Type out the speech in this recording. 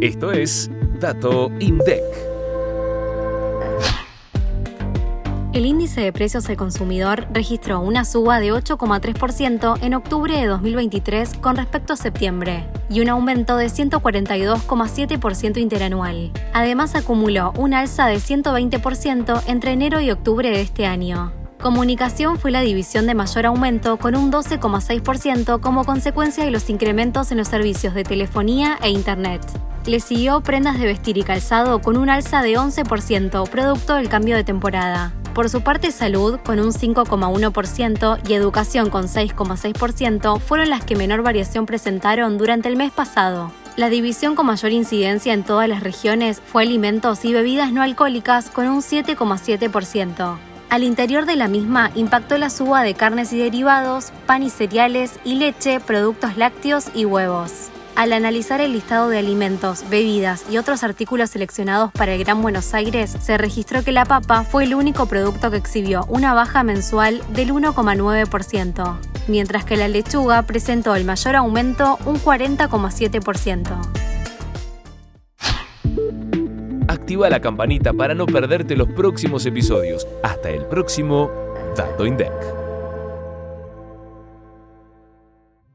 Esto es Dato INDEC. El índice de precios al consumidor registró una suba de 8,3% en octubre de 2023 con respecto a septiembre y un aumento de 142,7% interanual. Además acumuló un alza de 120% entre enero y octubre de este año. Comunicación fue la división de mayor aumento con un 12,6% como consecuencia de los incrementos en los servicios de telefonía e Internet. Le siguió prendas de vestir y calzado con un alza de 11% producto del cambio de temporada. Por su parte, salud, con un 5,1%, y educación, con 6,6%, fueron las que menor variación presentaron durante el mes pasado. La división con mayor incidencia en todas las regiones fue alimentos y bebidas no alcohólicas, con un 7,7%. Al interior de la misma impactó la suba de carnes y derivados, pan y cereales y leche, productos lácteos y huevos. Al analizar el listado de alimentos, bebidas y otros artículos seleccionados para el Gran Buenos Aires, se registró que la papa fue el único producto que exhibió una baja mensual del 1,9%, mientras que la lechuga presentó el mayor aumento, un 40,7%. Activa la campanita para no perderte los próximos episodios. Hasta el próximo Dato INDEC.